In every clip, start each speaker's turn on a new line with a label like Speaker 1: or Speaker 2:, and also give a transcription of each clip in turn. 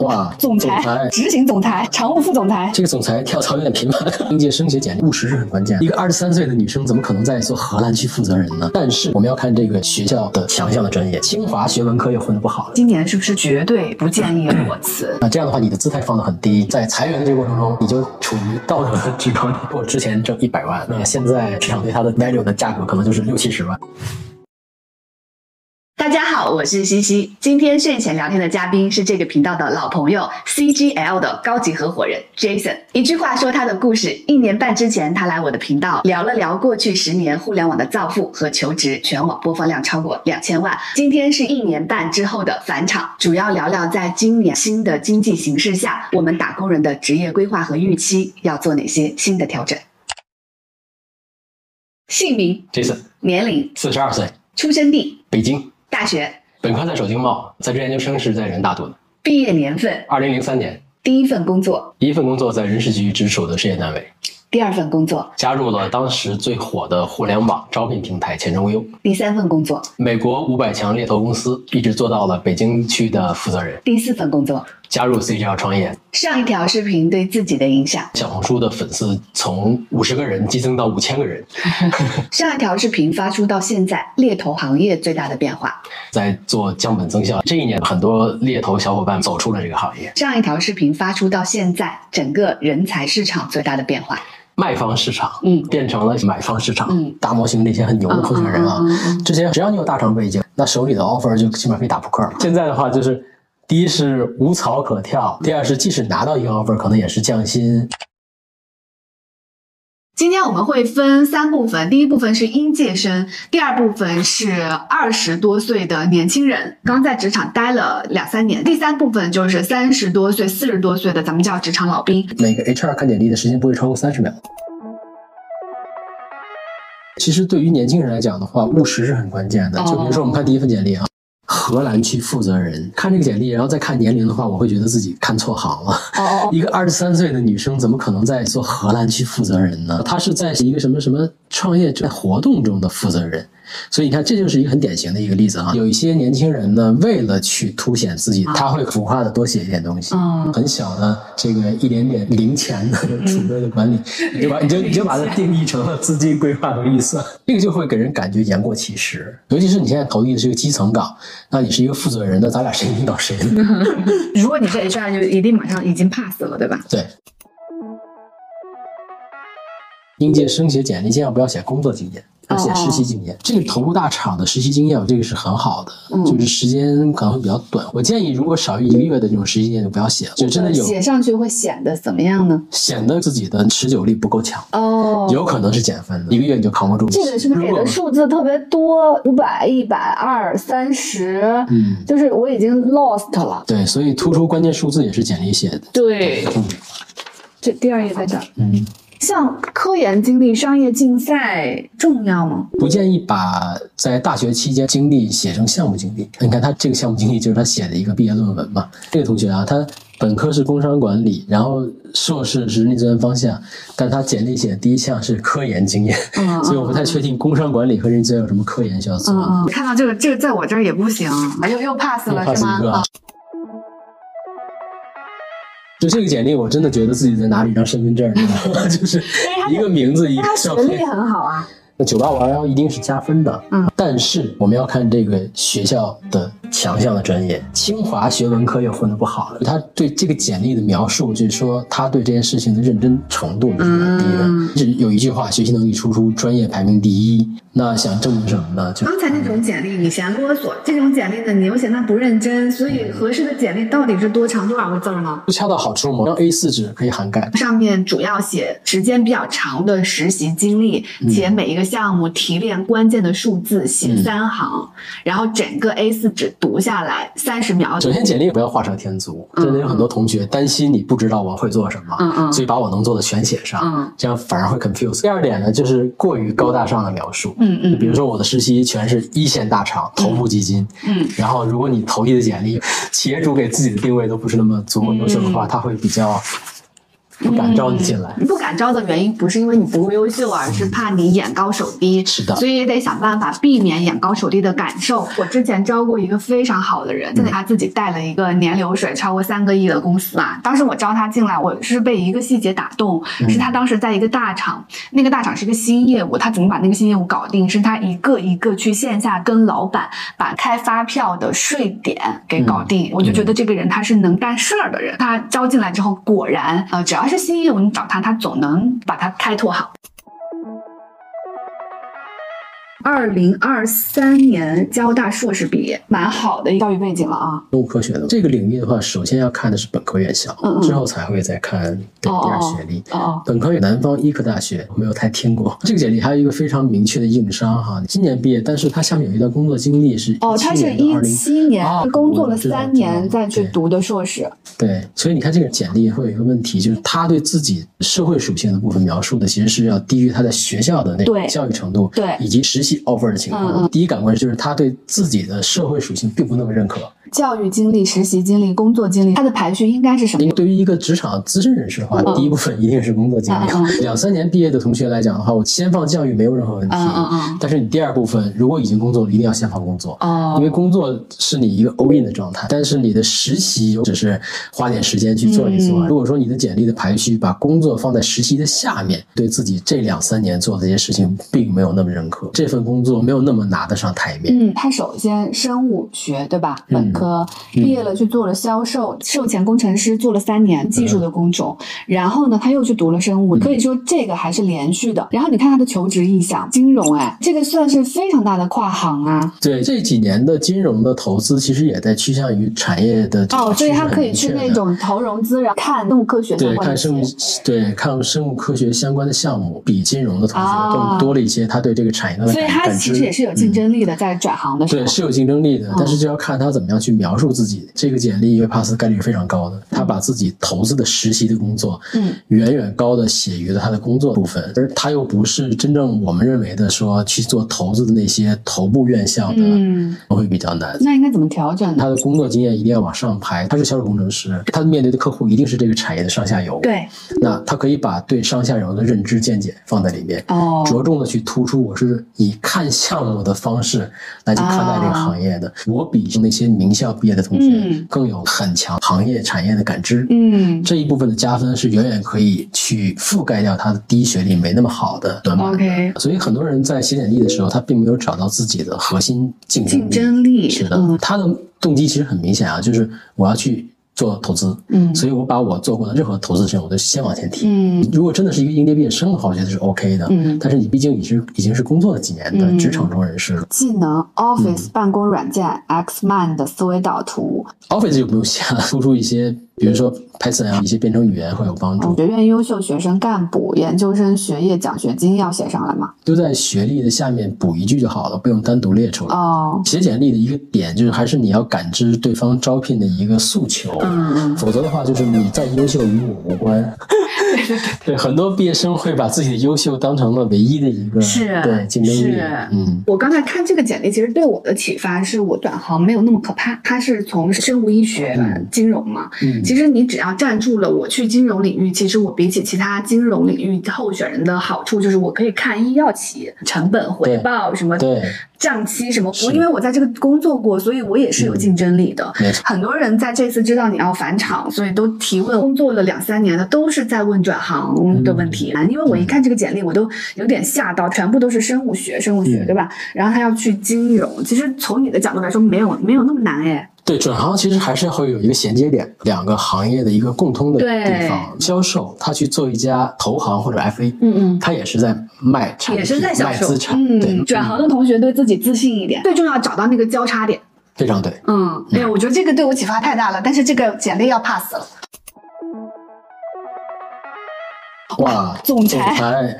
Speaker 1: 哇，
Speaker 2: 总裁、执行总裁、常务副总裁，
Speaker 1: 这个总裁跳槽有点频繁。应届升学简历务实是很关键。一个二十三岁的女生怎么可能在做荷兰区负责人呢？但是我们要看这个学校的强项的专业，清华学文科又混得不好。
Speaker 2: 今年是不是绝对不建议裸辞？
Speaker 1: 那这样的话，你的姿态放得很低，在裁员的这个过程中，你就处于道德的制高点。我之前挣一百万，那现在市场对它的 value 的价格可能就是六七十万。
Speaker 2: 大家好，我是西西。今天睡前聊天的嘉宾是这个频道的老朋友 CGL 的高级合伙人 Jason。一句话说他的故事：一年半之前，他来我的频道聊了聊过去十年互联网的造富和求职，全网播放量超过两千万。今天是一年半之后的返场，主要聊聊在今年新的经济形势下，我们打工人的职业规划和预期要做哪些新的调整。姓名
Speaker 1: ：Jason，
Speaker 2: 年龄：
Speaker 1: 四十二岁，
Speaker 2: 出生地：
Speaker 1: 北京。
Speaker 2: 大学
Speaker 1: 本科在首经贸，在职研究生是在人大读的。
Speaker 2: 毕业年份
Speaker 1: 二零零三年。
Speaker 2: 第一份工作
Speaker 1: 第一份工作在人事局直属的事业单位。
Speaker 2: 第二份工作
Speaker 1: 加入了当时最火的互联网招聘平台前程无忧。
Speaker 2: 第三份工作
Speaker 1: 美国五百强猎头公司，一直做到了北京区的负责人。
Speaker 2: 第四份工作
Speaker 1: 加入 CGL 创业。
Speaker 2: 上一条视频对自己的影响：
Speaker 1: 小红书的粉丝从五十个人激增到五千个人。
Speaker 2: 上一条视频发出到现在，猎头行业最大的变化，
Speaker 1: 在做降本增效。这一年，很多猎头小伙伴走出了这个行业。
Speaker 2: 上一条视频发出到现在，整个人才市场最大的变化，
Speaker 1: 卖方市场，
Speaker 2: 嗯，
Speaker 1: 变成了买方市场。
Speaker 2: 嗯，
Speaker 1: 大模型那些很牛的候选人啊，之前只要你有大厂背景，那手里的 offer 就基本上可以打扑克了。现在的话就是。第一是无草可跳，第二是即使拿到一个 offer，可能也是降薪。今天我们会分三部分，第一部分是应届生，第二部分是二十多岁的年轻人，刚在职场待了两三年，第三部分就是三十多岁、四十多岁的咱们叫职场老兵。每个 HR 看简历的时间不会超过三十秒。其实对于年轻人来讲的话，务实是很关键的。就比如说我们看第一份简历啊。荷兰区负责人看这个简历，然后再看年龄的话，我会觉得自己看错行了。哦，一个二十三岁的女生怎么可能在做荷兰区负责人呢？她是在一个什么什么创业在活动中的负责人。所以你看，这就是一个很典型的一个例子哈。有一些年轻人呢，为了去凸显自己，他会浮夸的多写一点东西。嗯，很小的这个一点点零钱的储备的管理，你就把你就你就把它定义成了资金规划和预算，这个就会给人感觉言过其实。尤其是你现在投递的是一个基层岗，那你是一个负责人，那咱俩谁领导谁呢？如果你是 HR，就一定马上已经 pass 了，对吧？对。应届生写简历，千万不要写工作经验。写实习经验，这个头部大厂的实习经验，这个是很好的，就是时间可能会比较短。我建议，如果少于一个月的这种实习经验，就不要写了。就真的有写上去会显得怎么样呢？显得自己的持久力不够强哦，有可能是减分的。一个月你就扛不住。这个是不是给的数字特别多？五百、一百、二、三十，嗯，就是我已经 lost 了。对，所以突出关键数字也是简历写的。对，嗯这第二页在这儿，嗯。像科研经历、商业竞赛重要吗？不建议把在大学期间经历写成项目经历。你看他这个项目经历就是他写的一个毕业论文嘛。这个同学啊，他本科是工商管理，然后硕士是人力资源方向，但他简历写的第一项是科研经验，所以我不太确定工商管理和人力资源有什么科研需要做。嗯嗯，看到这个，这个在我这儿也不行，又又 pass 了是吗？就这个简历，我真的觉得自己在拿了一张身份证，就是一个名字，一个照片。学历很好啊。那九八五二幺一定是加分的，嗯。但是我们要看这个学校的。强项的专业，清华学文科又混得不好了。他对这个简历的描述，就是说他对这件事情的认真程度是蛮低的。是有一句话，学习能力突出，专业排名第一。那想证明什么呢？就刚才那种简历，你嫌啰嗦；这种简历呢，你又嫌它不认真。所以合适的简历到底是多长多少个字呢？就恰到好处嘛，让 A 四纸可以涵盖。上面主要写时间比较长的实习经历，且每一个项目提炼关键的数字，写三行，然后整个 A 四纸。读下来三十秒。首先，简历不要画蛇添足，真的有很多同学担心你不知道我会做什么，嗯嗯，所以把我能做的全写上，嗯，这样反而会 confuse。第二点呢，就是过于高大上的描述，嗯嗯，比如说我的实习全是一线大厂、头部基金，嗯，然后如果你投递的简历，企业主给自己的定位都不是那么足够优秀的话，他会比较不敢招你进来。
Speaker 2: 不敢招的原因不是因为你不够优秀，而是怕你眼高手低。
Speaker 1: 是的，
Speaker 2: 所以也得想办法避免眼高手低的感受。我之前招过一个非常好的人，现在他自己带了一个年流水超过三个亿的公司嘛。当时我招他进来，我是被一个细节打动，是他当时在一个大厂，那个大厂是一个新业务，他怎么把那个新业务搞定？是他一个一个去线下跟老板把开发票的税点给搞定。我就觉得这个人他是能干事儿的人。他招进来之后，果然，呃，只要是新业务，你找他，他总能把它开拓好。二零二三年交大硕士毕业，蛮好的教育背景了啊。
Speaker 1: 生物科学的这个领域的话，首先要看的是本科院校，
Speaker 2: 嗯
Speaker 1: 之后才会再看第二学历。
Speaker 2: 哦，
Speaker 1: 本科有南方医科大学，没有太听过。这个简历还有一个非常明确的硬伤哈，今年毕业，但是他下面有一段工作经历是
Speaker 2: 哦，他是一七年工作了三年再去读的硕士。
Speaker 1: 对，所以你看这个简历会有一个问题，就是他对自己社会属性的部分描述的其实是要低于他在学校的那个教育程度，
Speaker 2: 对，
Speaker 1: 以及实习 offer 的情况。第一感官就是他对自己的社会属性并不那么认可。
Speaker 2: 教育经历、实习经历、工作经历，它的排序应该是什么？
Speaker 1: 对于一个职场资深人士的话，第一部分一定是工作经历。两三年毕业的同学来讲的话，我先放教育没有任何问题。
Speaker 2: 嗯嗯嗯。
Speaker 1: 但是你第二部分如果已经工作了，一定要先放工作。
Speaker 2: 哦。
Speaker 1: 因为工作是你一个 all in 的状态，但是你的实习只是花点时间去做一做。如果说你的简历的排序把工作放在实习的下面，对自己这两三年做的这些事情并没有那么认可，这份工作没有那么拿得上台面。
Speaker 2: 嗯，他首先生物学对吧？本科毕业。了去做了销售，售前工程师做了三年技术的工种，然后呢，他又去读了生物，可以说这个还是连续的。然后你看他的求职意向，金融，哎，这个算是非常大的跨行啊。
Speaker 1: 对，这几年的金融的投资其实也在趋向于产业的
Speaker 2: 哦，所以他可以去那种投融资，然后看生物科学
Speaker 1: 对，看生物对看生物科学相关的项目，比金融的投资更多了一些。他对这个产业的
Speaker 2: 所以他其实也是有竞争力的，在转行的时候
Speaker 1: 对是有竞争力的，但是就要看他怎么样去描述自己。这个简历因为 pass 概率非常高的，他把自己投资的实习的工作，
Speaker 2: 嗯，
Speaker 1: 远远高的写于了他的工作部分，而他又不是真正我们认为的说去做投资的那些头部院校的，
Speaker 2: 嗯，
Speaker 1: 会比较难。
Speaker 2: 那应该怎么调整？
Speaker 1: 他的工作经验一定要往上排。他是销售工程师，他面对的客户一定是这个产业的上下游。
Speaker 2: 对，
Speaker 1: 那他可以把对上下游的认知见解放在里面，
Speaker 2: 哦，
Speaker 1: 着重的去突出我是以看项目的方式来去看待这个行业的。我比那些名校毕业的同学更有。很强行业产业的感知，
Speaker 2: 嗯，
Speaker 1: 这一部分的加分是远远可以去覆盖掉他的低学历没那么好的短板。
Speaker 2: OK，
Speaker 1: 所以很多人在写简历的时候，他并没有找到自己的核心竞争
Speaker 2: 竞争力。
Speaker 1: 是的，他的动机其实很明显啊，就是我要去。做投资，
Speaker 2: 嗯，
Speaker 1: 所以我把我做过的任何投资事情，我都先往前提。
Speaker 2: 嗯，
Speaker 1: 如果真的是一个应届毕业生的话，我觉得是 OK 的。
Speaker 2: 嗯，
Speaker 1: 但是你毕竟已经已经是工作了几年的职场中人士了。
Speaker 2: 技能 Office 办公软件 Xmind 的思维导图
Speaker 1: ，Office 就不用写了，突出一些。比如说 Python 啊，一些编程语言会有帮助。
Speaker 2: 学院优秀学生干部、研究生学业奖学金要写上来吗？
Speaker 1: 就在学历的下面补一句就好了，不用单独列出来。
Speaker 2: 哦，
Speaker 1: 写简历的一个点就是，还是你要感知对方招聘的一个诉求。
Speaker 2: 嗯嗯。
Speaker 1: 否则的话，就是你再优秀与我无关。
Speaker 2: 对对对。
Speaker 1: 对，很多毕业生会把自己的优秀当成了唯一的一个
Speaker 2: 是
Speaker 1: 对竞争力。
Speaker 2: 嗯。我刚才看这个简历，其实对我的启发是我转行没有那么可怕。他是从生物医学、金融嘛。
Speaker 1: 嗯。
Speaker 2: 其实你只要站住了，我去金融领域，其实我比起其他金融领域候选人的好处，就是我可以看医药企业成本回报什么账期什么。我因为我在这个工作过，所以我也是有竞争力的。很多人在这次知道你要返厂，所以都提问。工作了两三年的都是在问转行的问题。因为我一看这个简历，我都有点吓到，全部都是生物学，生物学对吧？然后他要去金融，其实从你的角度来说，没有没有那么难哎。
Speaker 1: 对转行其实还是会有一个衔接点，两个行业的一个共通的地方。销售他去做一家投行或者 FA，
Speaker 2: 嗯嗯，
Speaker 1: 他也是在卖产
Speaker 2: 品，也是在
Speaker 1: 卖资产。
Speaker 2: 嗯，转行的同学对自己自信一点，最重要找到那个交叉点。
Speaker 1: 非常对，
Speaker 2: 嗯，哎呀，我觉得这个对我启发太大了，但是这个简历要 pass 了。
Speaker 1: 哇，
Speaker 2: 总裁，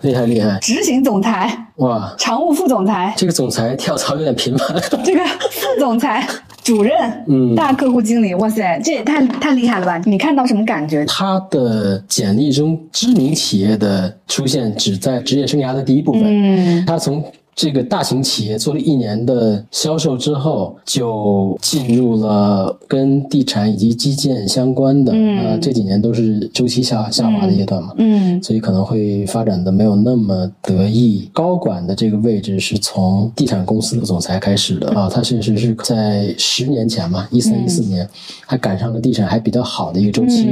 Speaker 1: 厉害厉害！
Speaker 2: 执行总裁，
Speaker 1: 哇，
Speaker 2: 常务副总裁，
Speaker 1: 这个总裁跳槽有点频繁。
Speaker 2: 这个副总裁、主任，
Speaker 1: 嗯，
Speaker 2: 大客户经理，哇塞，这也太太厉害了吧？你看到什么感觉？
Speaker 1: 他的简历中知名企业的出现只在职业生涯的第一部分，
Speaker 2: 嗯，
Speaker 1: 他从。这个大型企业做了一年的销售之后，就进入了跟地产以及基建相关的，呃，这几年都是周期下下滑的阶段嘛，嗯，所以可能会发展的没有那么得意。高管的这个位置是从地产公司的总裁开始的啊，他确实是在十年前嘛，一三一四年，还赶上了地产还比较好的一个周期。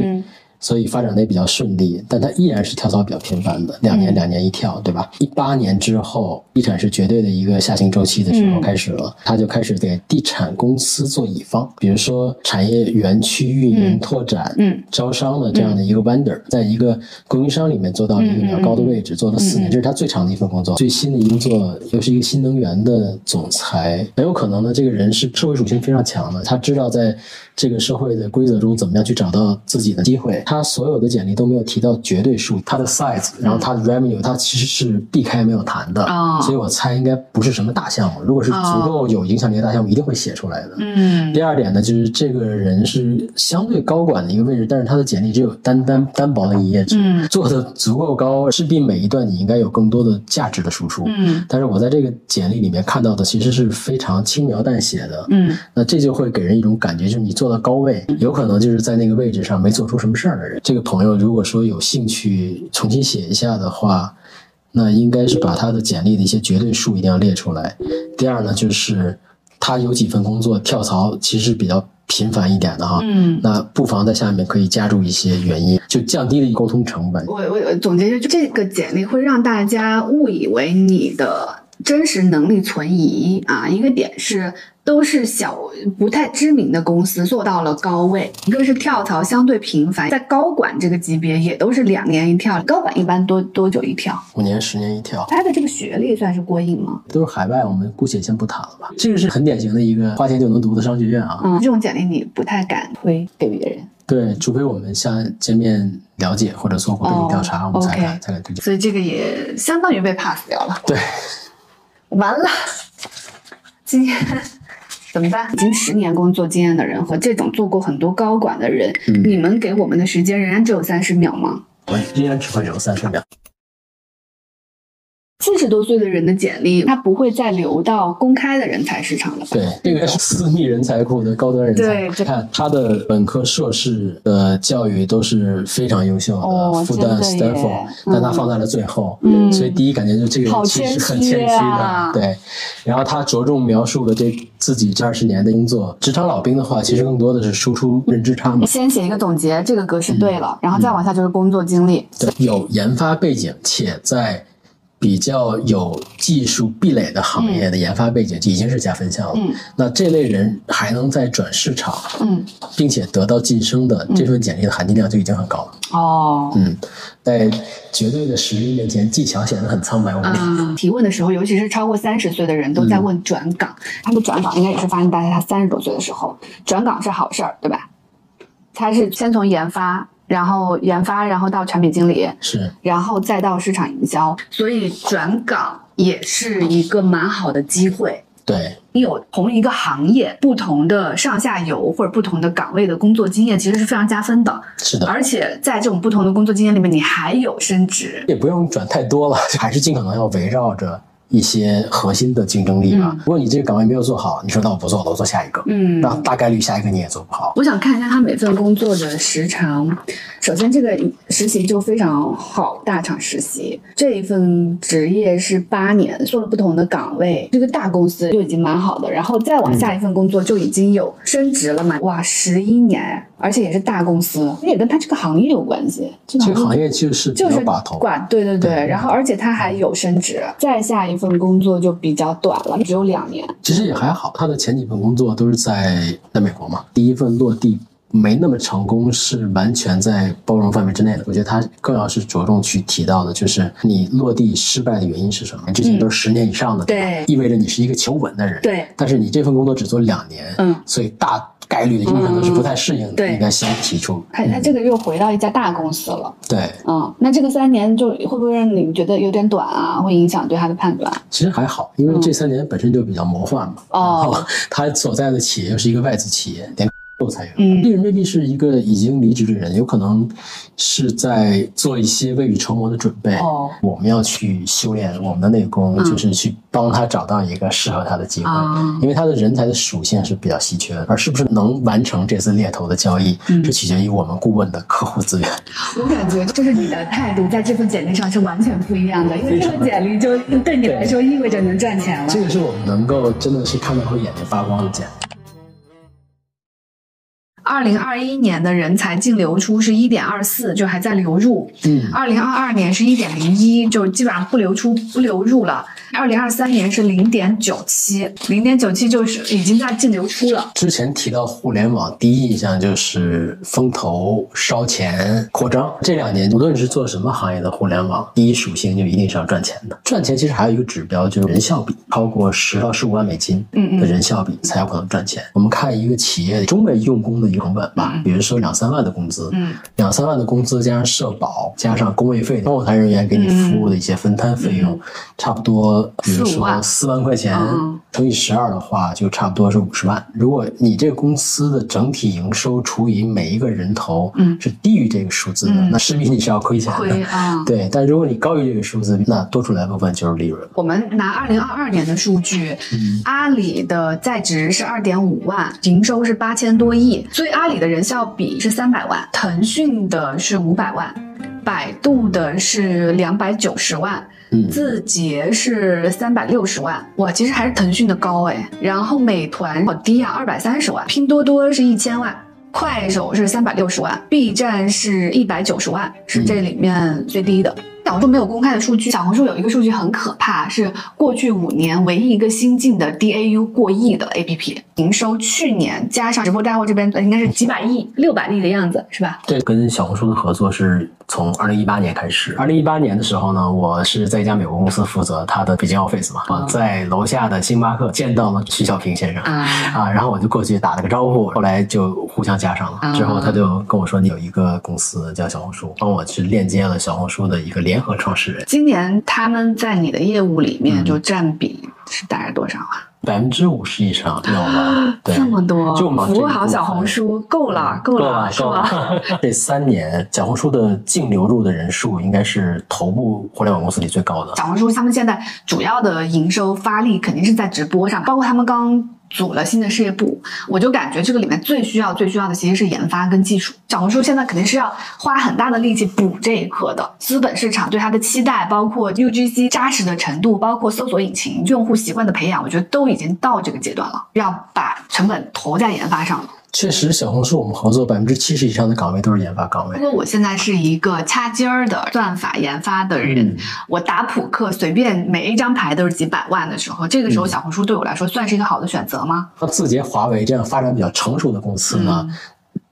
Speaker 1: 所以发展的也比较顺利，但它依然是跳槽比较频繁的，两年两年一跳，对吧？一八年之后，地产是绝对的一个下行周期的时候开始了，他就开始给地产公司做乙方，比如说产业园区运营、拓展、嗯。招商的这样的一个 vendor，在一个供应商里面做到了一个比较高的位置，做了四年，这是他最长的一份工作。最新的一工作又是一个新能源的总裁，很有可能呢，这个人是社会属性非常强的，他知道在这个社会的规则中怎么样去找到自己的机会。他所有的简历都没有提到绝对数，他的 size，然后他的 revenue，他其实是避开没有谈的，所以我猜应该不是什么大项目。如果是足够有影响力的大项目，一定会写出来的。嗯。第二点呢，就是这个人是相对高管的一个位置，但是他的简历只有单单单薄的一页纸，做的足够高，势必每一段你应该有更多的价值的输出。嗯。但是我在这个简历里面看到的其实是非常轻描淡写的。嗯。那这就会给人一种感觉，就是你做到高位，有可能就是在那个位置上没做出什么事儿的人。这个朋友如果说有兴趣重新写一下的话，那应该是把他的简历的一些绝对数一定要列出来。第二呢，就是他有几份工作跳槽其实比较频繁一点的哈，嗯，那不妨在下面可以加入一些原因，就降低了沟通成本。
Speaker 2: 我我总结就这个简历会让大家误以为你的真实能力存疑啊，一个点是。都是小不太知名的公司做到了高位，一个是跳槽相对频繁，在高管这个级别也都是两年一跳。高管一般多多久一跳？
Speaker 1: 五年、十年一跳。
Speaker 2: 他的这个学历算是过硬吗？
Speaker 1: 都是海外，我们姑且先不谈了吧。这个是很典型的一个花钱就能读的商学院啊。
Speaker 2: 嗯，这种简历你不太敢推给别人。
Speaker 1: 对，除非我们下见面了解或者做过背景调查，我们才敢才敢推荐。
Speaker 2: 所以这个也相当于被 pass 掉了。
Speaker 1: 对，
Speaker 2: 完了，今天。怎么办？已经十年工作经验的人和这种做过很多高管的人，你们给我们的时间仍然只有三十秒吗？
Speaker 1: 我依然只会有三十秒。
Speaker 2: 四十多岁的人的简历，他不会再留到公开的人才市场了。
Speaker 1: 对，这个是私密人才库的高端人才。
Speaker 2: 对，
Speaker 1: 看他的本科、硕士的教育都是非常优秀的，复旦、Stanford，但他放在了最后。嗯，所以第一感觉就这个人其实很谦虚的。对，然后他着重描述了这自己这二十年的工作，职场老兵的话，其实更多的是输出认知差嘛。
Speaker 2: 先写一个总结，这个格式对了，然后再往下就是工作经历。
Speaker 1: 对，有研发背景且在。比较有技术壁垒的行业的研发背景就已经是加分项了。嗯，那这类人还能再转市场，嗯，并且得到晋升的这份简历的含金量就已经很高了。哦，嗯，在绝对的实力面前，技巧显得很苍白无力。
Speaker 2: 提问的时候，尤其是超过三十岁的人都在问转岗，他们转岗应该也是发现大家他三十多岁的时候。转岗是好事儿，对吧？他是先从研发。然后研发，然后到产品经理，
Speaker 1: 是，
Speaker 2: 然后再到市场营销，所以转岗也是一个蛮好的机会。
Speaker 1: 对，
Speaker 2: 你有同一个行业不同的上下游或者不同的岗位的工作经验，其实是非常加分的。
Speaker 1: 是的，
Speaker 2: 而且在这种不同的工作经验里面，你还有升职，
Speaker 1: 也不用转太多了，还是尽可能要围绕着。一些核心的竞争力吧。如果你这个岗位没有做好，你说那我不做了，我做下一个。嗯，那大概率下一个你也做不好。
Speaker 2: 我想看一下他每份工作的时长。首先，这个实习就非常好，大厂实习这一份职业是八年，做了不同的岗位，这个大公司就已经蛮好的。然后再往下一份工作就已经有升职了嘛？哇，十一年，而且也是大公司，也跟他这个行业有关系。
Speaker 1: 这个行业就是
Speaker 2: 就是
Speaker 1: 把头
Speaker 2: 管，对对对。然后而且他还有升职，再下一。份工作就比较短了，只有两年。
Speaker 1: 其实也还好，他的前几份工作都是在在美国嘛。第一份落地没那么成功，是完全在包容范围之内的。我觉得他更要是着重去提到的，就是你落地失败的原因是什么？之前都是十年以上的，
Speaker 2: 对，
Speaker 1: 意味着你是一个求稳的人。
Speaker 2: 对，
Speaker 1: 但是你这份工作只做两年，嗯，所以大。概率的有可能是不太适应的，应该先提出。
Speaker 2: 他他这个又回到一家大公司了。
Speaker 1: 对，
Speaker 2: 嗯，那这个三年就会不会让你觉得有点短啊？会影响对他的判断？
Speaker 1: 其实还好，因为这三年本身就比较魔幻嘛。哦。他所在的企业又是一个外资企业，连又裁员，嗯，人未必是一个已经离职的人，有可能是在做一些未雨绸缪的准备。哦，我们要去修炼我们的内功，就是去帮他找到一个适合他的机会，因为他的人才的属性是比较稀缺的，而是不是能完成这次猎头的交易，是取决于我们顾问的客户资源。
Speaker 2: 我感觉就是你的态度在这份简历上是完全不一样的，因为这份简历就对你来说意味着能赚钱了。
Speaker 1: 这个是我们能够真的是看到会眼睛发光的简历。
Speaker 2: 二零二一年的人才净流出是一点二四，就还在流入。嗯，二零二二年是一点零一，就基本上不流出不流入了。二零二三年是零点九七，零点九七就是已经在净流出了。
Speaker 1: 之前提到互联网，第一印象就是风投烧钱扩张。这两年无论是做什么行业的互联网，第一属性就一定是要赚钱的。赚钱其实还有一个指标，就是人效比，超过十到十五万美金的人效比才有可能赚钱。我们看一个企业中美用工的一个成本吧，比如说两三万的工资，嗯，两三万的工资加上社保，加上工位费，后台人员给你服务的一些分摊费用，差不多，比如说四万。块钱乘以十二的话，就差不多是五十万。如果你这个公司的整体营收除以每一个人头，嗯，是低于这个数字的，那势必你是要亏钱的。对，但如果你高于这个数字，那多出来部分就是利润。
Speaker 2: 我们拿二零二二年的数据，阿里的在职是二点五万，营收是八千多亿，所以阿里的。人效比是三百万，腾讯的是五百万，百度的是两百九十万，字节是三百六十万，哇，其实还是腾讯的高哎。然后美团好低啊，二百三十万，拼多多是一千万，快手是三百六十万，B 站是一百九十万，是这里面最低的。小红书没有公开的数据，小红书有一个数据很可怕，是过去五年唯一一个新进的 DAU 过亿的 APP，营收去年加上直播带货这边应该是几百亿、六百亿的样子，是吧？
Speaker 1: 对，跟小红书的合作是从二零一八年开始。二零一八年的时候呢，我是在一家美国公司负责他的北京 office 嘛，我在楼下的星巴克见到了徐小平先生啊，然后我就过去打了个招呼，后来就互相加上了。之后他就跟我说，你有一个公司叫小红书，帮我去链接了小红书的一个联。合创始人，
Speaker 2: 今年他们在你的业务里面就占比是大概多少啊？
Speaker 1: 百分之五十以上有了，
Speaker 2: 这么多，就服务好小红书够了，够了，是吧？
Speaker 1: 这三年小红书的净流入的人数应该是头部互联网公司里最高的。
Speaker 2: 小红书他们现在主要的营收发力肯定是在直播上，包括他们刚。组了新的事业部，我就感觉这个里面最需要、最需要的其实是研发跟技术。小红书现在肯定是要花很大的力气补这一课的。资本市场对它的期待，包括 UGC 扎实的程度，包括搜索引擎用户习惯的培养，我觉得都已经到这个阶段了，要把成本投在研发上了。
Speaker 1: 确实，小红书我们合作百分之七十以上的岗位都是研发岗位。
Speaker 2: 如果我现在是一个掐尖儿的算法研发的人，我打扑克随便每一张牌都是几百万的时候，这个时候小红书对我来说算是一个好的选择吗？
Speaker 1: 像字节、华为这样发展比较成熟的公司呢，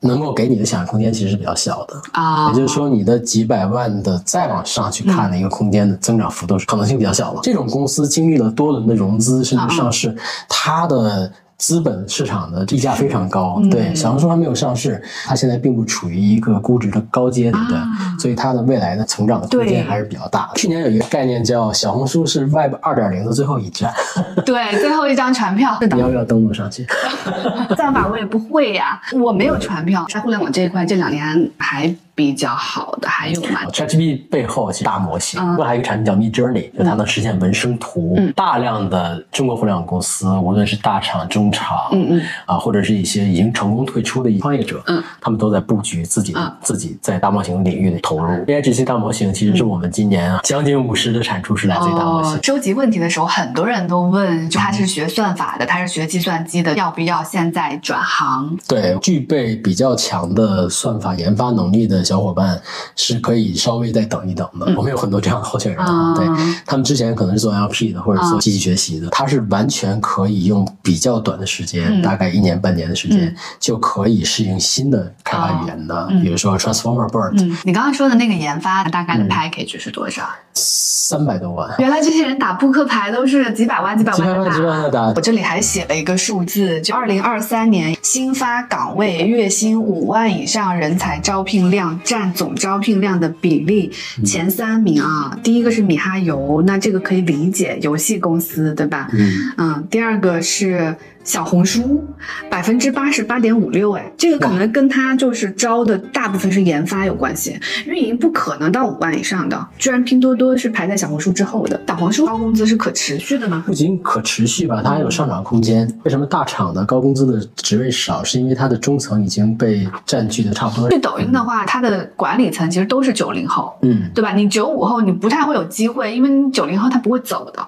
Speaker 1: 能够给你的想象空间其实是比较小的啊。也就是说，你的几百万的再往上去看的一个空间的增长幅度是可能性比较小了。这种公司经历了多轮的融资甚至上市，它的。资本市场的溢价非常高，对小红书还没有上市，它现在并不处于一个估值的高阶，对不对？所以它的未来的成长的空间还是比较大的。去年有一个概念叫小红书是 Web 二点零的最后一站，
Speaker 2: 对，最后一张船票。
Speaker 1: 你要不要登录上去？
Speaker 2: 算法我也不会呀，我没有船票。在互联网这一块，这两年还。比较好的还有吗
Speaker 1: ？ChatGPT 背后其实大模型，另外还有一个产品叫 Mid Journey，就它能实现文生图。大量的中国互联网公司，无论是大厂、中厂，嗯嗯，啊，或者是一些已经成功退出的创业者，嗯，他们都在布局自己自己在大模型领域的投入。AIGC 大模型其实是我们今年啊将近五十的产出是来自于大模型。
Speaker 2: 收集问题的时候，很多人都问，就他是学算法的，他是学计算机的，要不要现在转行？
Speaker 1: 对，具备比较强的算法研发能力的。小伙伴是可以稍微再等一等的。我们有很多这样的候选人，对他们之前可能是做 LP 的，或者做机器学习的，他是完全可以用比较短的时间，大概一年半年的时间，就可以适应新的开发语言的，比如说 Transformer Bird。
Speaker 2: 你刚刚说的那个研发大概的 package 是多少？
Speaker 1: 三百多万。
Speaker 2: 原来这些人打扑克牌都是几百万、几百万的
Speaker 1: 打。几百万的打。
Speaker 2: 我这里还写了一个数字，就二零二三年新发岗位月薪五万以上人才招聘量。占总招聘量的比例前三名啊，第一个是米哈游，那这个可以理解，游戏公司对吧？嗯嗯，第二个是小红书百分之八十八点五六，哎，这个可能跟他就是招的大部分是研发有关系，运营不可能到五万以上的。居然拼多多是排在小红书之后的。小红书高工资是可持续的吗？
Speaker 1: 不仅可持续吧，它还有上涨空间。为什么大厂的高工资的职位少？是因为它的中层已经被占据的差不多。
Speaker 2: 去抖音的话，它的管理层其实都是九零后，嗯，对吧？你九五后你不太会有机会，因为你九零后他不会走的。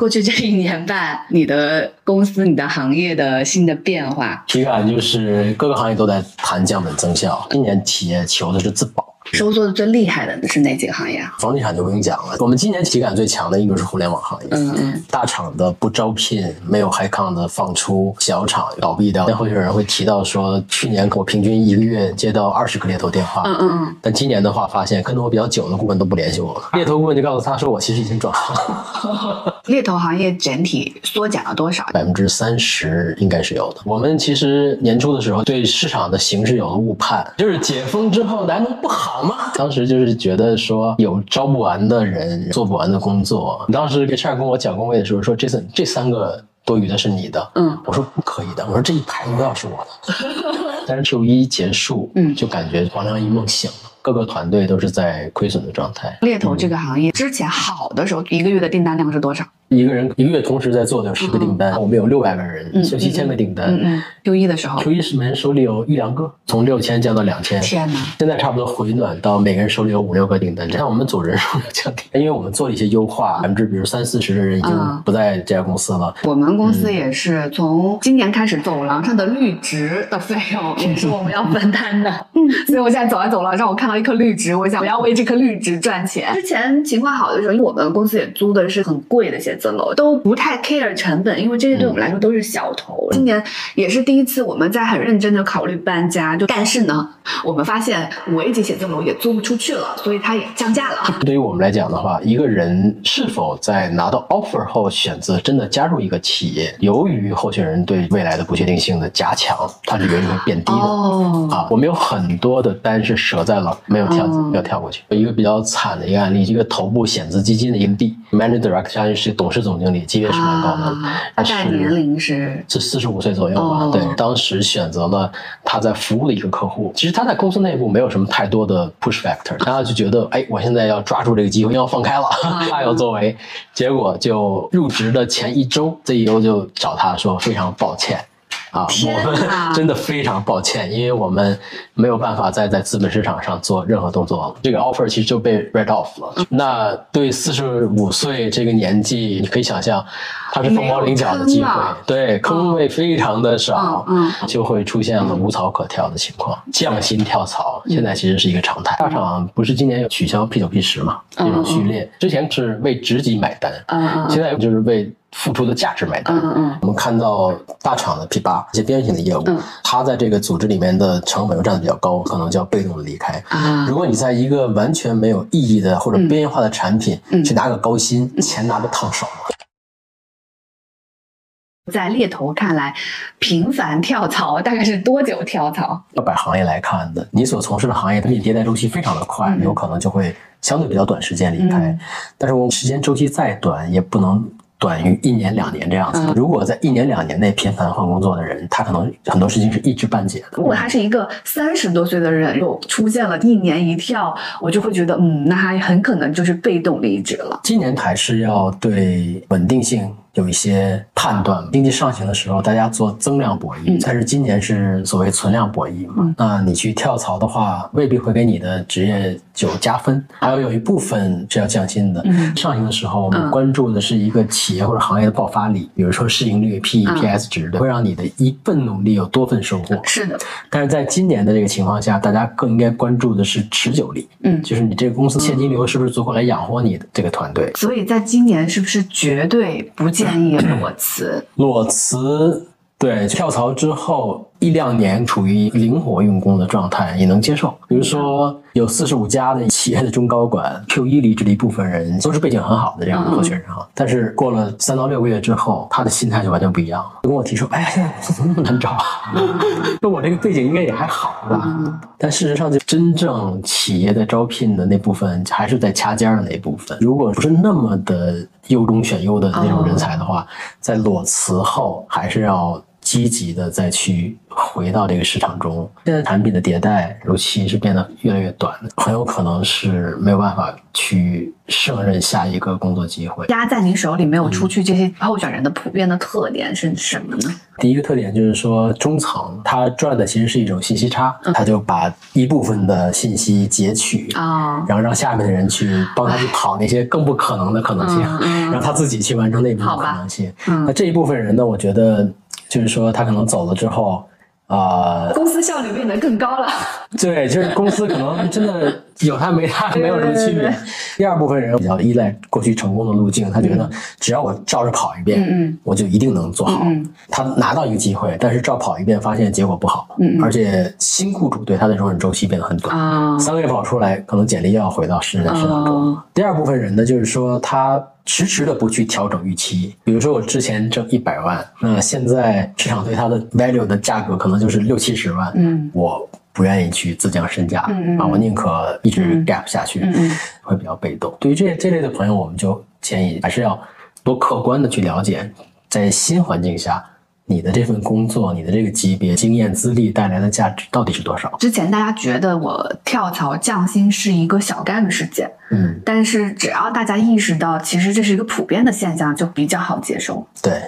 Speaker 2: 过去这一年半，你的公司、你的行业的新的变化，
Speaker 1: 体感就是各个行业都在谈降本增效。今年企业求的是自保。
Speaker 2: 收缩的最厉害的是哪几个行业啊？
Speaker 1: 房地产就不用讲了。我们今年体感最强的一个是互联网行业。嗯嗯。大厂的不招聘，没有 high con 的放出，小厂倒闭掉。会有人会提到说，去年我平均一个月接到二十个猎头电话。嗯嗯嗯。但今年的话，发现跟了我比较久的顾问都不联系我了。猎头顾问就告诉他说，我其实已经转行了。
Speaker 2: 猎头行业整体缩减了多少？
Speaker 1: 百分之三十应该是有的。我们其实年初的时候对市场的形势有了误判，就是解封之后难度不好？当时就是觉得说有招不完的人，做不完的工作。当时 HR 跟我讲工位的时候说，Jason 这三个多余的是你的。嗯，我说不可以的，我说这一排都要是我的。但是 Q 一结束，嗯，就感觉黄粱一梦醒了。各个团队都是在亏损的状态。
Speaker 2: 猎头这个行业之前好的时候，一个月的订单量是多少？
Speaker 1: 一个人一个月同时在做的有十个订单，我们有六百个人，有七千个订单。
Speaker 2: 嗯 Q 一的时候
Speaker 1: ，Q 一是每人手里有一两个，从六千降到两千。
Speaker 2: 天哪！
Speaker 1: 现在差不多回暖到每个人手里有五六个订单。像我们组人数降低，因为我们做了一些优化，百分之比如三四十的人已经不在这家公司了。
Speaker 2: 我们公司也是从今年开始，走廊上的绿植的费用也是我们要分担的。嗯，所以我现在走在走廊上，我看到一棵绿植，我想我要为这棵绿植赚钱。之前情况好的时候，因为我们公司也租的是很贵的写字楼，都不。太 care 成本，因为这些对我们来说都是小头。今年也是第一次，我们在很认真的考虑搬家。就但是呢，我们发现五 A 级写字楼也租不出去了，所以它也降价了。
Speaker 1: 对于我们来讲的话，一个人是否在拿到 offer 后选择真的加入一个企业，由于候选人对未来的不确定性的加强，它的原率会变低的。哦啊，我们有很多的单是折在了没有跳没有跳过去。有一个比较惨的一个案例，一个头部险资基金的一个 D，manager direct 相当于是董事总经理级别。是蛮高的，
Speaker 2: 大概年龄是
Speaker 1: 是四十五岁左右吧。对，当时选择了他在服务的一个客户，其实他在公司内部没有什么太多的 push factor，他就觉得，哎，我现在要抓住这个机会，要放开了，大有作为。结果就入职的前一周，CEO 就找他说，非常抱歉。啊，我们 真的非常抱歉，因为我们没有办法再在资本市场上做任何动作了。这个 offer 其实就被 write off 了。那对四十五岁这个年纪，你可以想象，它是凤毛麟角的机会，对，坑位非常的少，嗯，就会出现了无草可跳的情况，降薪跳槽，现在其实是一个常态。大厂不是今年要取消 P 九 P 十嘛？这种序列之前是为职级买单，嗯，现在就是为。付出的价值买单。嗯嗯，我们看到大厂的 P 八一些边缘型的业务，它在这个组织里面的成本又占的比较高，可能就要被动的离开。啊，如果你在一个完全没有意义的或者边缘化的产品去拿个高薪，钱拿的烫手。
Speaker 2: 在猎头看来，频繁跳槽大概是多久跳槽？
Speaker 1: 要摆行业来看的，你所从事的行业，它迭代周期非常的快，有可能就会相对比较短时间离开。但是我们时间周期再短，也不能。短于一年两年这样子。如果在一年两年内频繁换工作的人，他可能很多事情是一知半解的。
Speaker 2: 如果他是一个三十多岁的人，又出现了一年一跳，我就会觉得，嗯，那他很可能就是被动离职了。
Speaker 1: 今年还是要对稳定性。有一些判断，经济上行的时候，大家做增量博弈，但是今年是所谓存量博弈嘛？那你去跳槽的话，未必会给你的职业就加分。还有有一部分是要降薪的。上行的时候，我们关注的是一个企业或者行业的爆发力，比如说市盈率、P、E、P、S 值的，会让你的一份努力有多份收获。
Speaker 2: 是的。
Speaker 1: 但是在今年的这个情况下，大家更应该关注的是持久力。嗯，就是你这个公司现金流是不是足够来养活你的这个团队？
Speaker 2: 所以在今年是不是绝对不？建议裸辞，
Speaker 1: 裸辞，对，跳槽之后一两年处于灵活用工的状态也能接受。比如说，有四十五家的企业的中高管，Q 一离职的一部分人都是背景很好的这样的候选人哈。但是过了三到六个月之后，他的心态就完全不一样了，跟我提出：“哎呀，现在怎么那么难找啊？那我这个背景应该也还好吧？”但事实上，就真正企业在招聘的那部分，还是在掐尖的那部分。如果不是那么的优中选优的那种人才的话，在裸辞后还是要。积极的再去回到这个市场中，现在产品的迭代周期是变得越来越短的，很有可能是没有办法去胜任下一个工作机会。
Speaker 2: 压在您手里没有出去，这些候选人的普遍的特点是什么呢？
Speaker 1: 第一个特点就是说，中层他赚的其实是一种信息差，他就把一部分的信息截取啊，然后让下面的人去帮他去跑那些更不可能的可能性，让他自己去完成那部分可能性。那这一部分人呢，我觉得。就是说，他可能走了之后，啊，
Speaker 2: 公司效率变得更高了。
Speaker 1: 对，就是公司可能真的 有他没他没有什么区别。第二部分人比较依赖过去成功的路径，他觉得只要我照着跑一遍，嗯我就一定能做好。他拿到一个机会，但是照跑一遍发现结果不好，嗯而且新雇主对他的容忍周期变得很短，啊，三个月跑出来，可能简历又要回到实人市场中。第二部分人呢，就是说他。迟迟的不去调整预期，比如说我之前挣一百万，那现在市场对它的 value 的价格可能就是六七十万，嗯，我不愿意去自降身价，嗯啊，我宁可一直 gap 下去，嗯会比较被动。对于这这类的朋友，我们就建议还是要多客观的去了解，在新环境下。你的这份工作，你的这个级别、经验、资历带来的价值到底是多少？
Speaker 2: 之前大家觉得我跳槽降薪是一个小概率事件，嗯，但是只要大家意识到，其实这是一个普遍的现象，就比较好接受。
Speaker 1: 对。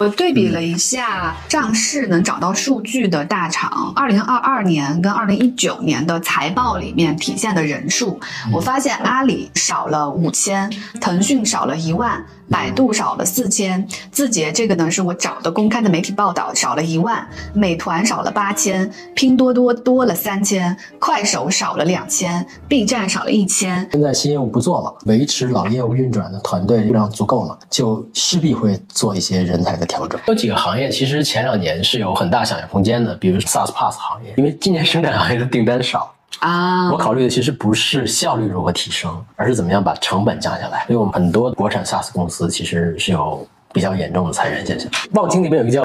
Speaker 2: 我对比了一下上市能找到数据的大厂，二零二二年跟二零一九年的财报里面体现的人数，我发现阿里少了五千，腾讯少了一万。百度少了四千，字节这个呢是我找的公开的媒体报道，少了一万；美团少了八千，拼多多多了三千，快手少了两千，B 站少了一千。
Speaker 1: 现在新业务不做了，维持老业务运转的团队力量足够了，就势必会做一些人才的调整。有几个行业其实前两年是有很大想象空间的，比如 SaaS Pass 行业，因为今年生产行业的订单少。啊，我考虑的其实不是效率如何提升，而是怎么样把成本降下来。因为我们很多国产 SaaS 公司其实是有比较严重的裁员现象。望京里面有一个叫，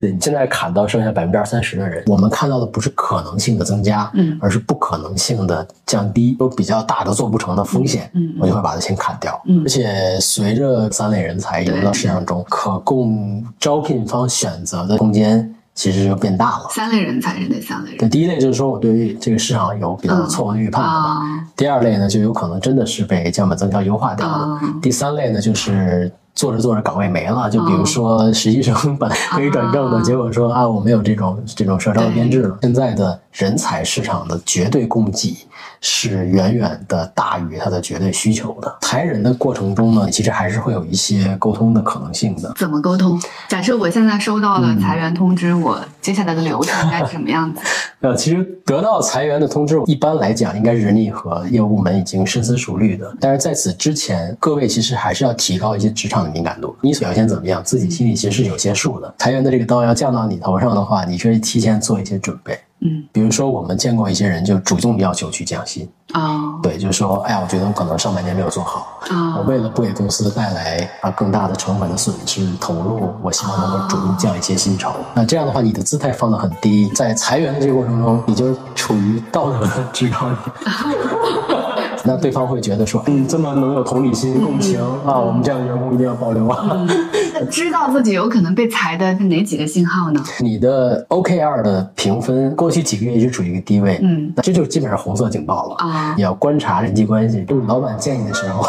Speaker 1: 对，现在砍到剩下百分之二三十的人，我们看到的不是可能性的增加，嗯，而是不可能性的降低，有比较大的做不成的风险，嗯，我就会把它先砍掉。嗯，而且随着三类人才引入到市场中，可供招聘方选择的空间。其实就变大了。
Speaker 2: 三类人才是哪三类人？对，
Speaker 1: 第一类就是说我对于这个市场有比较错误的预判的。第二类呢，就有可能真的是被降本增效优化掉了。第三类呢，就是做着做着岗位没了。就比如说实习生本来可以转正的，结果说啊，我没有这种这种社招的编制了。现在的人才市场的绝对供给。是远远的大于它的绝对需求的。裁人的过程中呢，其实还是会有一些沟通的可能性的。
Speaker 2: 怎么沟通？假设我现在收到了裁员通知，我接下来的流程该是什么样子？
Speaker 1: 呃，其实得到裁员的通知，一般来讲，应该是人力和业务部门已经深思熟虑的。但是在此之前，各位其实还是要提高一些职场的敏感度。你表现怎么样，自己心里其实是有些数的。裁员的这个刀要降到你头上的话，你可以提前做一些准备。嗯，比如说我们见过一些人就主动要求去降薪啊，对，就是说，哎呀，我觉得我可能上半年没有做好啊，我为了不给公司带来啊更大的成本的损失投入，我希望能够主动降一些薪酬。那这样的话，你的姿态放得很低，在裁员的这个过程中，你就处于道德的制高点。那对方会觉得说，嗯，这么能有同理心、共情啊，我们这样的员工一定要保留啊。
Speaker 2: 知道自己有可能被裁的是哪几个信号呢？
Speaker 1: 你的 OKR 的评分过去几个月一直处于一个低位，嗯，那这就基本上红色警报了啊。你要观察人际关系，就是老板见你的时候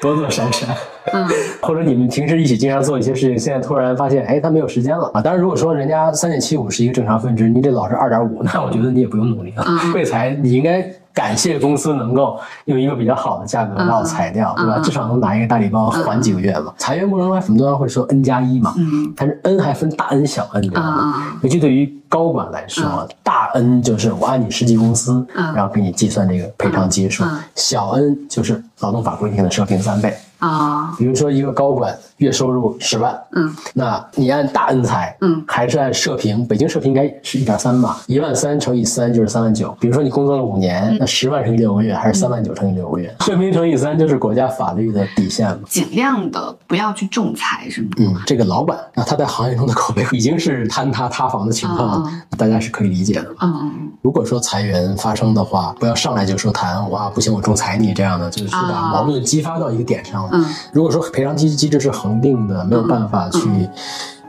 Speaker 1: 躲躲闪闪，嗯，或者你们平时一起经常做一些事情，现在突然发现，哎，他没有时间了啊。当然，如果说人家三点七五是一个正常分值，你这老是二点五，那我觉得你也不用努力了。被裁，你应该。感谢公司能够用一个比较好的价格把我裁掉，对吧？至少能拿一个大礼包缓几个月嘛。裁员过程中，很多人会说 N 加一嘛，但是 N 还分大 N 小 N，对吧？尤其对于高管来说，大 N 就是我按你实际工资，然后给你计算这个赔偿基数；小 N 就是劳动法规定的设平三倍。啊，比如说一个高管月收入十万，嗯，那你按大 N 财，嗯，还是按社平，北京社平应该是一点三吧，一万三乘以三就是三万九。比如说你工作了五年，那十万乘以六个月还是三万九乘以六个月，社平乘以三就是国家法律的底线嘛。
Speaker 2: 尽量的不要去仲裁，是吗？
Speaker 1: 嗯，这个老板啊，他在行业中的口碑已经是坍塌塌房的情况，大家是可以理解的。嗯嗯嗯。如果说裁员发生的话，不要上来就说谈哇不行，我仲裁你这样的，就是把矛盾激发到一个点上了。嗯，如果说赔偿机机制是恒定的，没有办法去，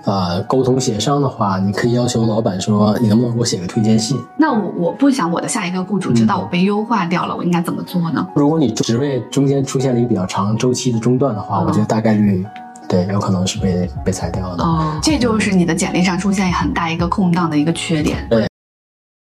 Speaker 1: 呃，沟通协商的话，你可以要求老板说，你能不能给我写个推荐信？
Speaker 2: 那我我不想我的下一个雇主知道我被优化掉了，我应该怎么做呢？
Speaker 1: 如果你职位中间出现了一个比较长周期的中断的话，我觉得大概率，对，有可能是被被裁掉的。
Speaker 2: 哦，这就是你的简历上出现很大一个空档的一个缺点。
Speaker 1: 对，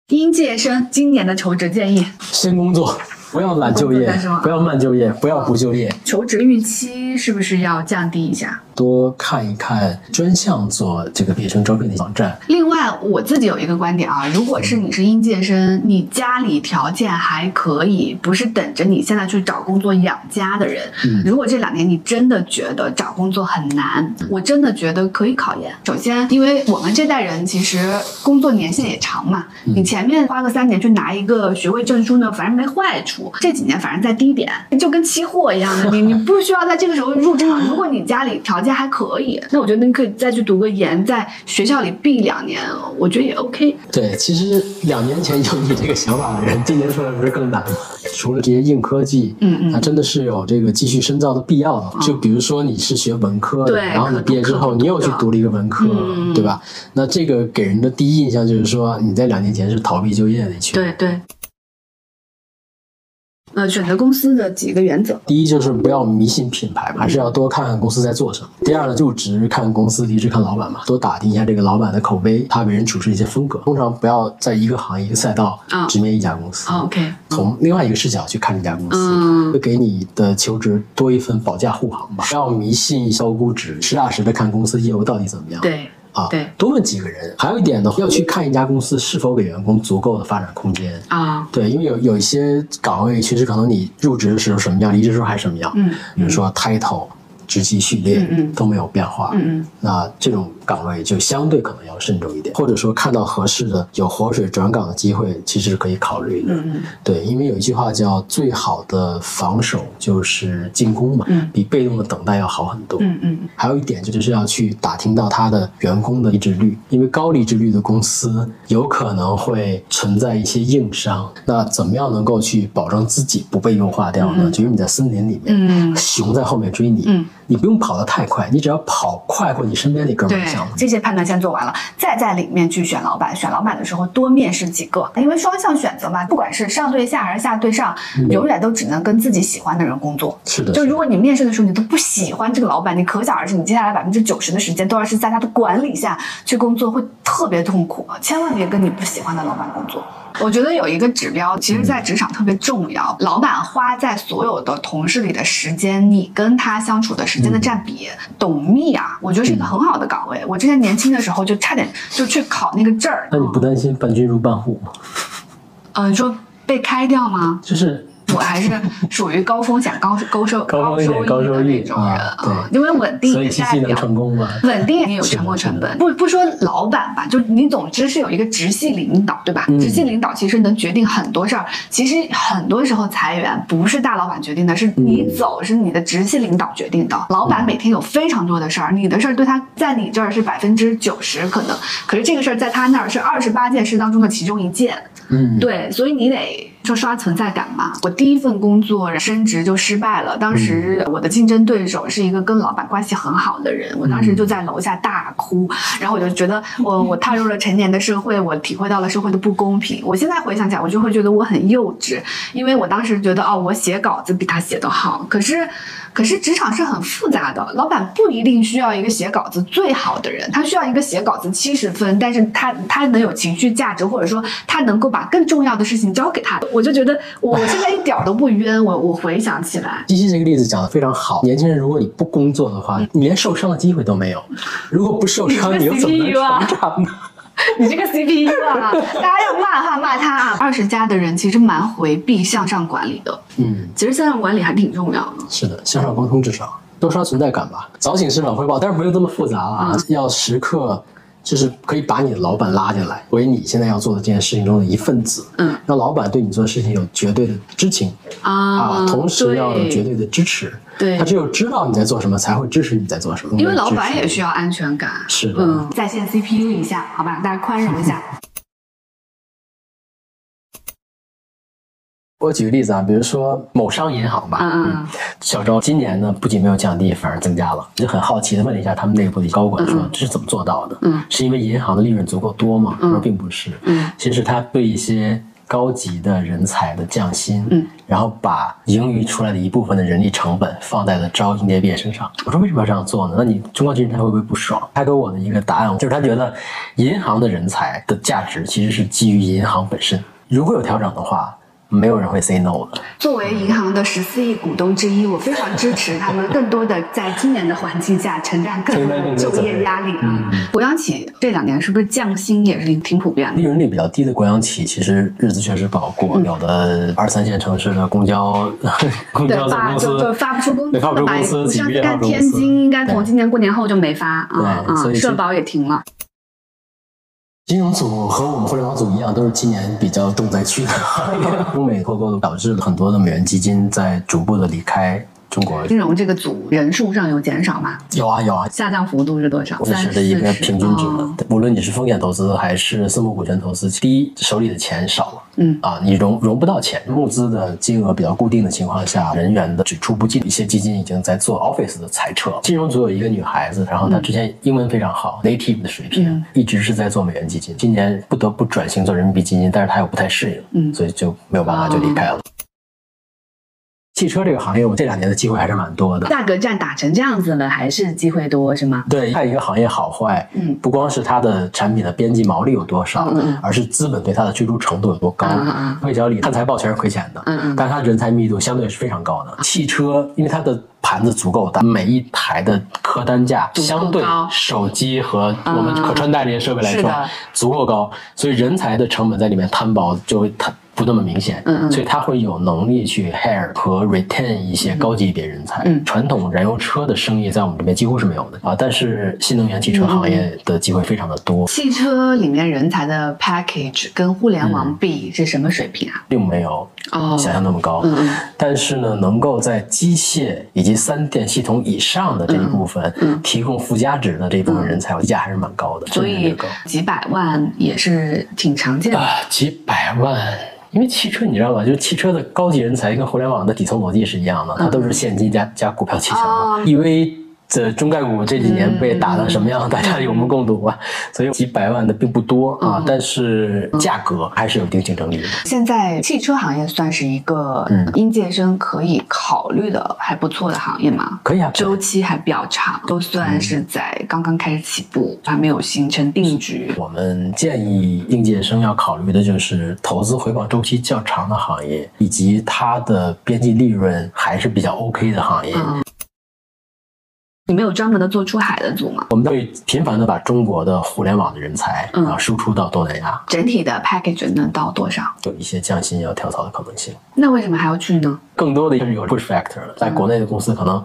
Speaker 2: 应届生今年的求职建议：
Speaker 1: 先工作。不要懒就业，不要慢就业，不要不就业。
Speaker 2: 求职预期是不是要降低一下？
Speaker 1: 多看一看专项做这个毕业生招聘的网站。
Speaker 2: 另外，我自己有一个观点啊，如果是你是应届生，你家里条件还可以，不是等着你现在去找工作养家的人。嗯。如果这两年你真的觉得找工作很难，我真的觉得可以考研。首先，因为我们这代人其实工作年限也长嘛，你前面花个三年去拿一个学位证书呢，反正没坏处。这几年反正在低点，就跟期货一样的，你你不需要在这个时候入场。如果你家里条件还可以，那我觉得你可以再去读个研，在学校里毕两年，我觉得也 OK。
Speaker 1: 对，其实两年前有你这个想法的人，今年出来不是更难吗？除了这些硬科技，嗯嗯，那真的是有这个继续深造的必要的。就比如说你是学文科的，然后你毕业之后你又去读了一个文科，对吧？那这个给人的第一印象就是说你在两年前是逃避就业的一群。
Speaker 2: 对对。呃，选择公司的几个原则，
Speaker 1: 第一就是不要迷信品牌，还是要多看看公司在做什么。第二呢，入职看公司，离职看老板嘛，多打听一下这个老板的口碑，他为人处事一些风格。通常不要在一个行业、一个赛道直面一家公司。
Speaker 2: OK，
Speaker 1: 从另外一个视角去看这家公司，会给你的求职多一份保驾护航吧。不要迷信高估值，实打实的看公司业务到底怎么样。
Speaker 2: 对。
Speaker 1: 啊，对，多问几个人。还有一点呢，要去看一家公司是否给员工足够的发展空间啊。对，因为有有一些岗位，其实可能你入职的时候什么样，离职时候还什么样。嗯，比如说 title、职级序列都没有变化。嗯嗯，那这种。岗位就相对可能要慎重一点，或者说看到合适的有活水转岗的机会，其实是可以考虑的。对，因为有一句话叫“最好的防守就是进攻”嘛，比被动的等待要好很多。嗯嗯，还有一点就是要去打听到他的员工的离职率，因为高离职率的公司有可能会存在一些硬伤。那怎么样能够去保证自己不被优化掉呢？就是你在森林里面，熊在后面追你，你不用跑得太快，你只要跑快过你身边那哥们儿。
Speaker 2: 这些判断先做完了，再在里面去选老板。选老板的时候多面试几个，因为双向选择嘛，不管是上对下还是下对上，永远都只能跟自己喜欢的人工作。
Speaker 1: 是的，
Speaker 2: 就如果你面试的时候你都不喜欢这个老板，你可想而知，你接下来百分之九十的时间都要是在他的管理下去工作，会特别痛苦。千万别跟你不喜欢的老板工作。我觉得有一个指标，其实，在职场特别重要。老板花在所有的同事里的时间，你跟他相处的时间的占比，董秘啊，我觉得是一个很好的岗位。我之前年轻的时候就差点就去考那个证儿。
Speaker 1: 那你不担心伴君如伴虎吗？
Speaker 2: 嗯，你说被开掉吗？
Speaker 1: 就是。
Speaker 2: 我还是属于高风险高高收
Speaker 1: 高收益
Speaker 2: 高收益那种人啊，因为稳定
Speaker 1: 所以七夕能成功吗？
Speaker 2: 稳定也有沉没成本。不不说老板吧，就你总之是有一个直系领导，对吧？直系领导其实能决定很多事儿。其实很多时候裁员不是大老板决定的，是你走是你的直系领导决定的。老板每天有非常多的事儿，你的事儿对他在你这儿是百分之九十可能，可是这个事儿在他那儿是二十八件事当中的其中一件。嗯，对，所以你得。说刷存在感嘛，我第一份工作升职就失败了。当时我的竞争对手是一个跟老板关系很好的人，我当时就在楼下大哭。然后我就觉得，我我踏入了成年的社会，我体会到了社会的不公平。我现在回想起来，我就会觉得我很幼稚，因为我当时觉得哦，我写稿子比他写的好。可是，可是职场是很复杂的，老板不一定需要一个写稿子最好的人，他需要一个写稿子七十分，但是他他能有情绪价值，或者说他能够把更重要的事情交给他。我就觉得我现在一点都不冤。我我回想起来，
Speaker 1: 西西这个例子讲的非常好。年轻人，如果你不工作的话，你连受伤的机会都没有。如果不受伤，你又怎么能成长呢？
Speaker 2: 你这个 CPU 啊，大家要骂的话骂他啊。二十加的人其实蛮回避向上管理的。嗯，其实向上管理还挺重要的。
Speaker 1: 是的，向上沟通至少多刷存在感吧。早请示晚汇报，但是不用这么复杂啊，要时刻。就是可以把你的老板拉进来，为你现在要做的这件事情中的一份子，嗯，让老板对你做的事情有绝对的知情啊，同时要有绝对的支持，
Speaker 2: 对，
Speaker 1: 他只有知道你在做什么，才会支持你在做什么。
Speaker 2: 因为老板也需要安全感，
Speaker 1: 是的，
Speaker 2: 在线 CPU 一下，好吧，大家宽容一下。
Speaker 1: 我举个例子啊，比如说某商银行吧，嗯嗯，小周今年呢不仅没有降低，反而增加了，就很好奇的问了一下他们内部的高管，说这是怎么做到的？嗯，是因为银行的利润足够多吗？他说并不是，嗯，其实他对一些高级的人才的降薪，嗯，然后把盈余出来的一部分的人力成本放在了招应届毕业生上。我说为什么要这样做呢？那你中高级人才会不会不爽？他给我的一个答案就是他觉得银行的人才的价值其实是基于银行本身，如果有调整的话。没有人会 say no 的。
Speaker 2: 作为银行的十四亿股东之一，我非常支持他们更多的在今年的环境下承担更 多的就业压力啊。国央企这两年是不是降薪也是挺普遍的？
Speaker 1: 利润率比较低的国央企，其实日子确实不好过。有的二三线城市的公交 公交总公司
Speaker 2: 发不出工资，
Speaker 1: 发不出工资，几个月
Speaker 2: 发不出天津应该从今年过年后就没发啊啊，社保也停了。
Speaker 1: 金融组和我们互联网组一样，都是今年比较重灾区的。中 美脱钩导致很多的美元基金在逐步的离开。中国
Speaker 2: 金融这个组人数上有减少吗？
Speaker 1: 有啊有啊，
Speaker 2: 下降幅度是多少？
Speaker 1: 三十的一个平均值。无论你是风险投资还是私募股权投资，第一手里的钱少了，嗯啊，你融融不到钱，募资的金额比较固定的情况下，人员的只出不进，一些基金已经在做 office 的裁撤。金融组有一个女孩子，然后她之前英文非常好，native 的水平，一直是在做美元基金，今年不得不转型做人民币基金，但是她又不太适应，嗯，所以就没有办法就离开了。汽车这个行业，我这两年的机会还是蛮多的。
Speaker 2: 价格战打成这样子了，还是机会多是吗？
Speaker 1: 对，看一个行业好坏，嗯，不光是它的产品的边际毛利有多少，而是资本对它的追逐程度有多高。魏小李看财报全是亏钱的，嗯嗯，但是它人才密度相对是非常高的。汽车因为它的盘子足够大，每一台的客单价相对手机和我们可穿戴这些设备来说足够高，所以人才的成本在里面摊薄就会摊。不那么明显，嗯嗯，所以他会有能力去 hire 和 retain 一些高级别人才。嗯，传统燃油车的生意在我们这边几乎是没有的啊，但是新能源汽车行业的机会非常的多。
Speaker 2: 汽车里面人才的 package 跟互联网比是什么水平啊？
Speaker 1: 并没有哦想象那么高，嗯嗯，但是呢，能够在机械以及三电系统以上的这一部分提供附加值的这部分人才，价还是蛮高的，
Speaker 2: 所以几百万也是挺常见的。
Speaker 1: 几百万。因为汽车你知道吧，就是汽车的高级人才跟互联网的底层逻辑是一样的，它都是现金加加股票期权嘛，因为。这中概股这几年被打的什么样，大家有目共睹吧。所以几百万的并不多啊，但是价格还是有一定竞争力的。
Speaker 2: 现在汽车行业算是一个应届生可以考虑的还不错的行业吗？
Speaker 1: 可以啊，
Speaker 2: 周期还比较长，都算是在刚刚开始起步，还没有形成定局。
Speaker 1: 我们建议应届生要考虑的就是投资回报周期较长的行业，以及它的边际利润还是比较 OK 的行业。
Speaker 2: 你们有专门的做出海的组吗？
Speaker 1: 我们会频繁的把中国的互联网的人才啊输出到东南亚。
Speaker 2: 整体的 package 能到多少？
Speaker 1: 有一些降薪要跳槽的可能性。
Speaker 2: 那为什么还要去呢？
Speaker 1: 更多的就是有 push factor 了，在国内的公司可能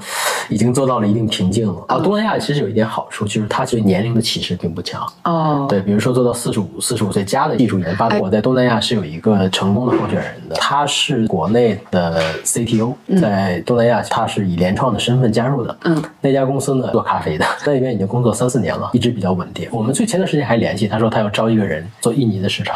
Speaker 1: 已经做到了一定瓶颈了。啊，东南亚其实有一点好处，就是它对年龄的歧视并不强。哦，对，比如说做到四十五、四十五岁加的技术研发，我在东南亚是有一个成功的候选人的，他是国内的 CTO，在东南亚他是以联创的身份加入的。嗯，那家公公司呢做咖啡的，在那边已经工作三四年了，一直比较稳定。我们最前段时间还联系，他说他要招一个人做印尼的市场。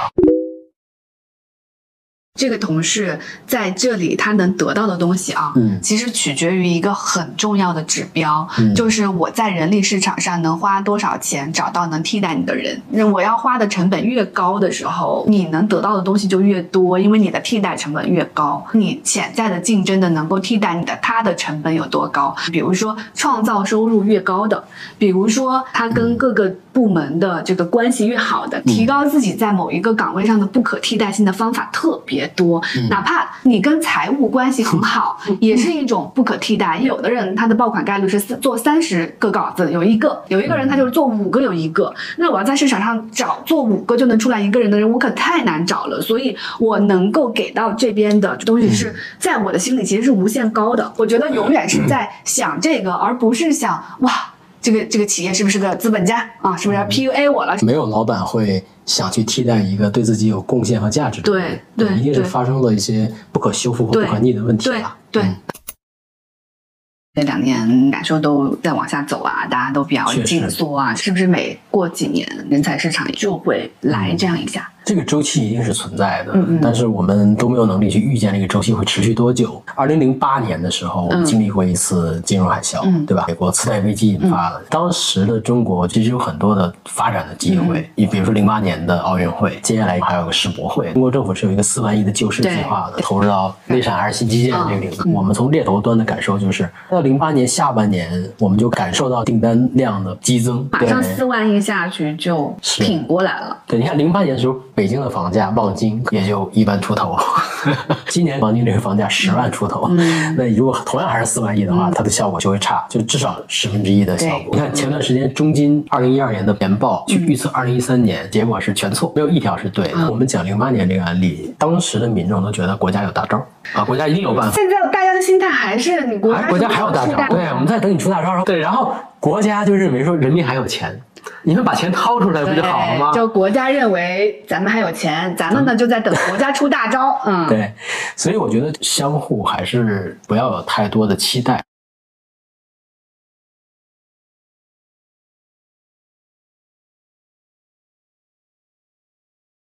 Speaker 2: 这个同事在这里，他能得到的东西啊，嗯，其实取决于一个很重要的指标，就是我在人力市场上能花多少钱找到能替代你的人。那我要花的成本越高的时候，你能得到的东西就越多，因为你的替代成本越高。你潜在的竞争的能够替代你的，他的成本有多高？比如说创造收入越高的，比如说他跟各个。部门的这个关系越好的，提高自己在某一个岗位上的不可替代性的方法特别多。哪怕你跟财务关系很好，也是一种不可替代。有的人他的爆款概率是做三十个稿子有一个，有一个人他就是做五个有一个。那我要在市场上找做五个就能出来一个人的人，我可太难找了。所以我能够给到这边的东西是在我的心里其实是无限高的。我觉得永远是在想这个，而不是想哇。这个这个企业是不是个资本家啊？是不是要 PUA 我了？
Speaker 1: 没有老板会想去替代一个对自己有贡献和价值的
Speaker 2: 人。对对，
Speaker 1: 一定是发生了一些不可修复和不可逆的问题
Speaker 2: 了。对。这两年感受都在往下走啊，大家都比较紧缩啊，是不是每过几年人才市场就会来这样一下？
Speaker 1: 这个周期一定是存在的，但是我们都没有能力去预见这个周期会持续多久。二零零八年的时候，我们经历过一次金融海啸，对吧？美国次贷危机引发的，当时的中国其实有很多的发展的机会。你比如说零八年的奥运会，接下来还有个世博会，中国政府是有一个四万亿的救市计划的，投入到内产还是新基建这个领域。我们从猎头端的感受就是，到零八年下半年，我们就感受到订单量的激增，
Speaker 2: 马上四万亿下去就挺过来了。
Speaker 1: 对，你看零八年的时候。北京的房价望京也就一万出头，今年望京这个房价十万出头，那如果同样还是四万亿的话，它的效果就会差，就至少十分之一的效果。你看前段时间中金二零一二年的年报去预测二零一三年，结果是全错，没有一条是对的。我们讲零八年这个案例，当时的民众都觉得国家有大招啊，国家一定有办法。
Speaker 2: 现在大家的心态还是你国家
Speaker 1: 国家还有大招，对，我们在等你出大招。对，然后国家就认为说人民还有钱。你们把钱掏出来不就好了吗？
Speaker 2: 就国家认为咱们还有钱，咱们呢就在等国家出大招。嗯，
Speaker 1: 对，所以我觉得相互还是不要有太多的期待。